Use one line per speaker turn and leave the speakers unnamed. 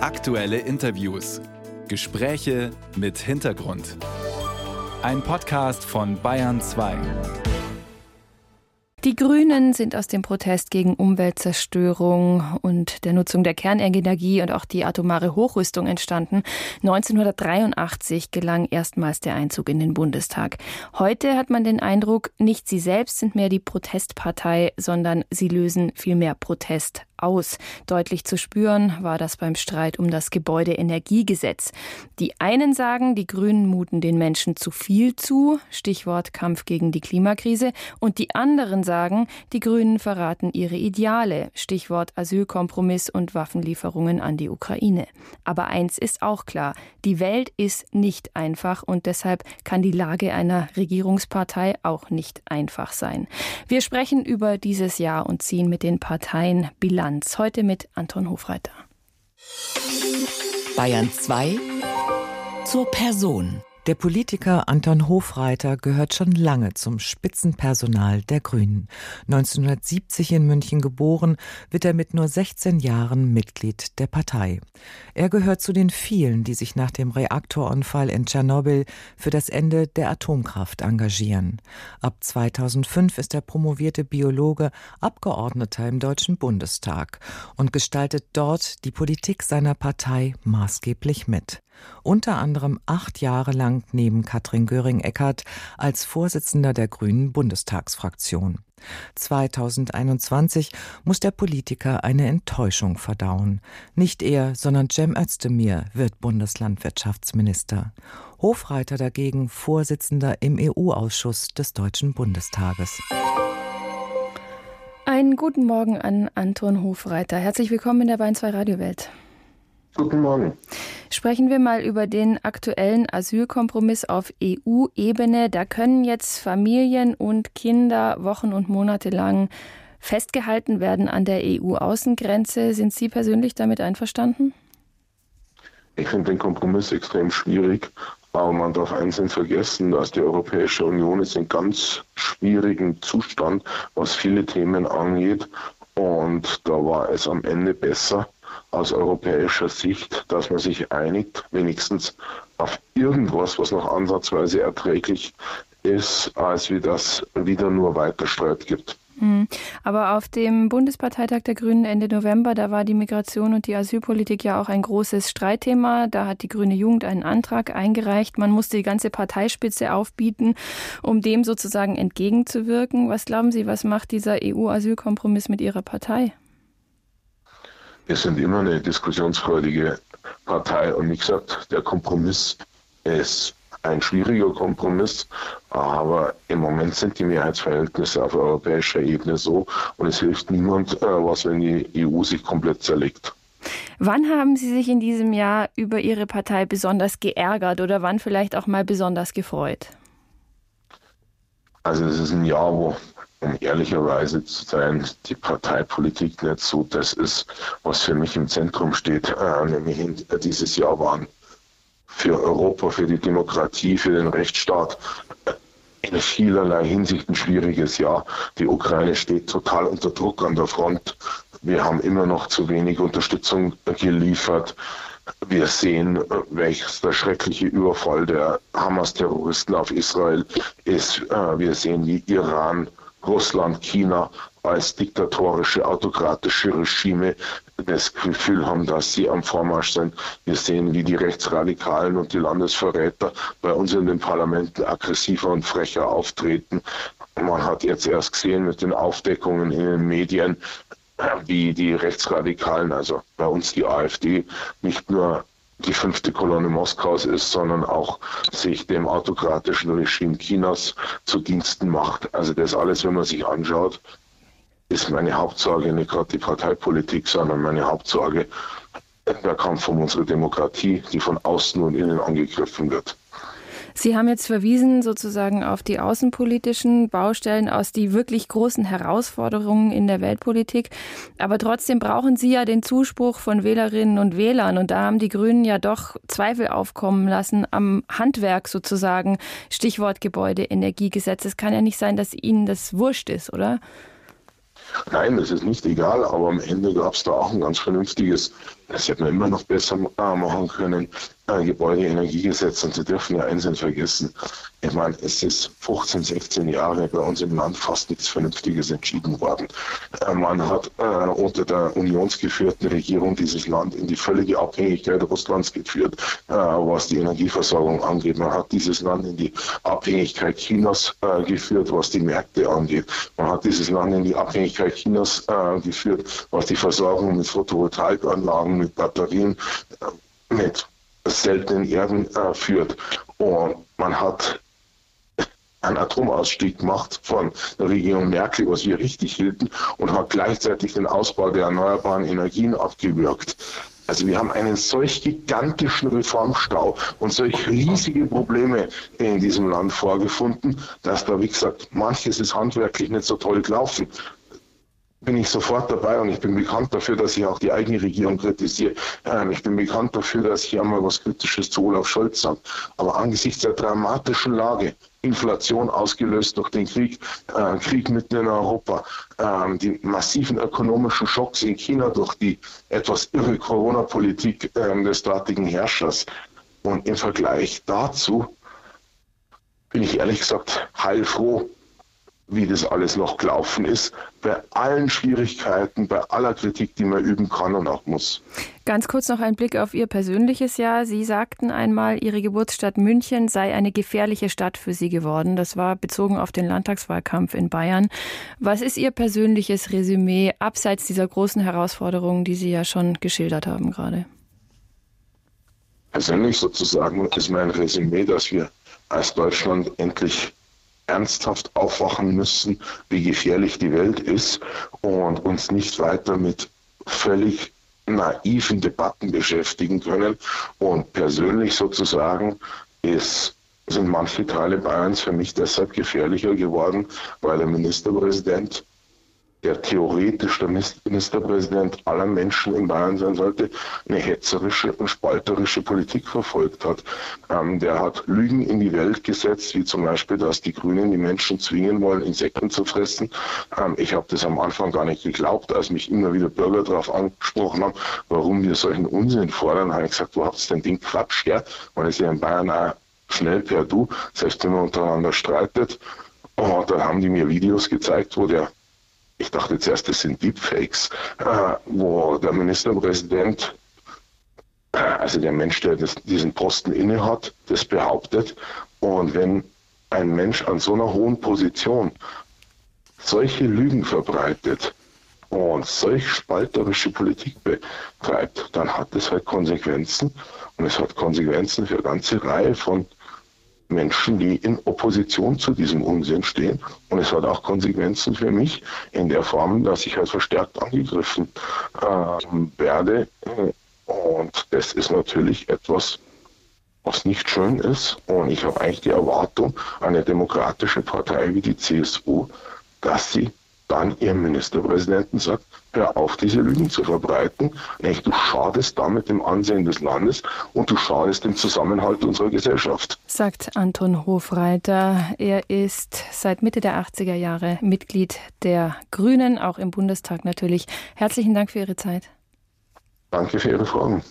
Aktuelle Interviews. Gespräche mit Hintergrund. Ein Podcast von Bayern 2.
Die Grünen sind aus dem Protest gegen Umweltzerstörung und der Nutzung der Kernenergie und auch die atomare Hochrüstung entstanden. 1983 gelang erstmals der Einzug in den Bundestag. Heute hat man den Eindruck, nicht sie selbst sind mehr die Protestpartei, sondern sie lösen vielmehr Protest aus. Deutlich zu spüren war das beim Streit um das Gebäudeenergiegesetz. Die einen sagen, die Grünen muten den Menschen zu viel zu, Stichwort Kampf gegen die Klimakrise, und die anderen sagen, die Grünen verraten ihre Ideale, Stichwort Asylkompromiss und Waffenlieferungen an die Ukraine. Aber eins ist auch klar, die Welt ist nicht einfach und deshalb kann die Lage einer Regierungspartei auch nicht einfach sein. Wir sprechen über dieses Jahr und ziehen mit den Parteien Bilanz Bilanz. Heute mit Anton Hofreiter.
Bayern 2 zur Person.
Der Politiker Anton Hofreiter gehört schon lange zum Spitzenpersonal der Grünen. 1970 in München geboren, wird er mit nur 16 Jahren Mitglied der Partei. Er gehört zu den vielen, die sich nach dem Reaktorunfall in Tschernobyl für das Ende der Atomkraft engagieren. Ab 2005 ist er promovierte Biologe, Abgeordneter im Deutschen Bundestag und gestaltet dort die Politik seiner Partei maßgeblich mit unter anderem acht Jahre lang neben Katrin Göring-Eckardt als Vorsitzender der Grünen Bundestagsfraktion. 2021 muss der Politiker eine Enttäuschung verdauen. Nicht er, sondern Cem Özdemir wird Bundeslandwirtschaftsminister. Hofreiter dagegen Vorsitzender im EU-Ausschuss des Deutschen Bundestages.
Einen guten Morgen an Anton Hofreiter. Herzlich willkommen in der Bayern 2 Radiowelt.
Guten Morgen.
Sprechen wir mal über den aktuellen Asylkompromiss auf EU-Ebene. Da können jetzt Familien und Kinder Wochen und Monate lang festgehalten werden an der EU-Außengrenze. Sind Sie persönlich damit einverstanden?
Ich finde den Kompromiss extrem schwierig, aber man darf eins nicht vergessen, dass die Europäische Union ist in ganz schwierigen Zustand, was viele Themen angeht. Und da war es am Ende besser, aus europäischer Sicht, dass man sich einigt, wenigstens auf irgendwas, was noch ansatzweise erträglich ist, als wie das wieder nur weiter Streit gibt.
Hm. Aber auf dem Bundesparteitag der Grünen Ende November, da war die Migration und die Asylpolitik ja auch ein großes Streitthema. Da hat die Grüne Jugend einen Antrag eingereicht. Man musste die ganze Parteispitze aufbieten, um dem sozusagen entgegenzuwirken. Was glauben Sie, was macht dieser EU-Asylkompromiss mit Ihrer Partei?
Wir sind immer eine diskussionsfreudige Partei und wie gesagt, der Kompromiss ist ein schwieriger Kompromiss, aber im Moment sind die Mehrheitsverhältnisse auf europäischer Ebene so und es hilft niemand äh, was, wenn die EU sich komplett zerlegt.
Wann haben Sie sich in diesem Jahr über Ihre Partei besonders geärgert oder wann vielleicht auch mal besonders gefreut?
Also es ist ein Jahr, wo um ehrlicherweise zu sein, die Parteipolitik nicht so das ist, was für mich im Zentrum steht, äh, nämlich äh, dieses Jahr waren für Europa, für die Demokratie, für den Rechtsstaat äh, in vielerlei Hinsicht ein schwieriges Jahr. Die Ukraine steht total unter Druck an der Front. Wir haben immer noch zu wenig Unterstützung geliefert. Wir sehen, äh, welches der schreckliche Überfall der Hamas-Terroristen auf Israel ist. Wir sehen, wie Iran Russland, China als diktatorische, autokratische Regime das Gefühl haben, dass sie am Vormarsch sind. Wir sehen, wie die Rechtsradikalen und die Landesverräter bei uns in den Parlamenten aggressiver und frecher auftreten. Man hat jetzt erst gesehen mit den Aufdeckungen in den Medien, wie die Rechtsradikalen, also bei uns die AfD, nicht nur die fünfte Kolonne Moskaus ist, sondern auch sich dem autokratischen Regime Chinas zu Diensten macht. Also das alles, wenn man sich anschaut, ist meine Hauptsorge nicht gerade die Parteipolitik, sondern meine Hauptsorge der Kampf um unsere Demokratie, die von außen und innen angegriffen wird.
Sie haben jetzt verwiesen sozusagen auf die außenpolitischen Baustellen, aus die wirklich großen Herausforderungen in der Weltpolitik. Aber trotzdem brauchen Sie ja den Zuspruch von Wählerinnen und Wählern. Und da haben die Grünen ja doch Zweifel aufkommen lassen am Handwerk sozusagen. Stichwort Gebäudeenergiegesetz. Es kann ja nicht sein, dass Ihnen das wurscht ist, oder?
Nein, das ist nicht egal, aber am Ende gab es da auch ein ganz vernünftiges Das hätte man immer noch besser machen können. Gebäudeenergiegesetz und Sie dürfen ja eins nicht vergessen. Ich meine, es ist 15, 16 Jahre bei uns im Land fast nichts Vernünftiges entschieden worden. Äh, man hat äh, unter der unionsgeführten Regierung dieses Land in die völlige Abhängigkeit Russlands geführt, äh, was die Energieversorgung angeht. Man hat dieses Land in die Abhängigkeit Chinas äh, geführt, was die Märkte angeht. Man hat dieses Land in die Abhängigkeit Chinas äh, geführt, was die Versorgung mit Photovoltaikanlagen, mit Batterien, äh, mit seltenen Erden äh, führt. Und man hat einen Atomausstieg gemacht von der Regierung Merkel, was wir richtig hielten, und hat gleichzeitig den Ausbau der erneuerbaren Energien abgewürgt. Also wir haben einen solch gigantischen Reformstau und solch riesige Probleme in diesem Land vorgefunden, dass da, wie gesagt, manches ist handwerklich nicht so toll gelaufen bin ich sofort dabei und ich bin bekannt dafür, dass ich auch die eigene Regierung kritisiere. Ähm, ich bin bekannt dafür, dass ich einmal was Kritisches zu Olaf Scholz sage. Aber angesichts der dramatischen Lage, Inflation ausgelöst durch den Krieg, äh, Krieg mitten in Europa, äh, die massiven ökonomischen Schocks in China durch die etwas irre Corona-Politik äh, des dortigen Herrschers. Und im Vergleich dazu bin ich ehrlich gesagt heilfroh, wie das alles noch gelaufen ist, bei allen Schwierigkeiten, bei aller Kritik, die man üben kann und auch muss.
Ganz kurz noch ein Blick auf Ihr persönliches Jahr. Sie sagten einmal, Ihre Geburtsstadt München sei eine gefährliche Stadt für Sie geworden. Das war bezogen auf den Landtagswahlkampf in Bayern. Was ist Ihr persönliches Resümee abseits dieser großen Herausforderungen, die Sie ja schon geschildert haben gerade?
Persönlich sozusagen ist mein Resümee, dass wir als Deutschland endlich ernsthaft aufwachen müssen, wie gefährlich die Welt ist und uns nicht weiter mit völlig naiven Debatten beschäftigen können. Und persönlich sozusagen ist, sind manche Teile Bayerns für mich deshalb gefährlicher geworden, weil der Ministerpräsident der theoretisch der Ministerpräsident aller Menschen in Bayern sein sollte, eine hetzerische und spalterische Politik verfolgt hat. Ähm, der hat Lügen in die Welt gesetzt, wie zum Beispiel, dass die Grünen die Menschen zwingen wollen, Insekten zu fressen. Ähm, ich habe das am Anfang gar nicht geglaubt, als mich immer wieder Bürger darauf angesprochen haben, warum wir solchen Unsinn fordern, habe ich gesagt, wo habt ihr denn den Quatsch her? Man ist ja in Bayern auch schnell per Du, selbst wenn man untereinander streitet. Und dann haben die mir Videos gezeigt, wo der ich dachte zuerst, das sind Deepfakes, äh, wo der Ministerpräsident, äh, also der Mensch, der das, diesen Posten innehat, das behauptet. Und wenn ein Mensch an so einer hohen Position solche Lügen verbreitet und solch spalterische Politik betreibt, dann hat das halt Konsequenzen. Und es hat Konsequenzen für eine ganze Reihe von Menschen, die in Opposition zu diesem Unsinn stehen. Und es hat auch Konsequenzen für mich in der Form, dass ich halt verstärkt angegriffen äh, werde. Und das ist natürlich etwas, was nicht schön ist. Und ich habe eigentlich die Erwartung, eine demokratische Partei wie die CSU, dass sie dann ihrem Ministerpräsidenten sagt, hör auf, diese Lügen zu verbreiten. Nämlich, du schadest damit dem Ansehen des Landes und du schadest dem Zusammenhalt unserer Gesellschaft.
Sagt Anton Hofreiter. Er ist seit Mitte der 80er Jahre Mitglied der Grünen, auch im Bundestag natürlich. Herzlichen Dank für Ihre Zeit.
Danke für Ihre Fragen.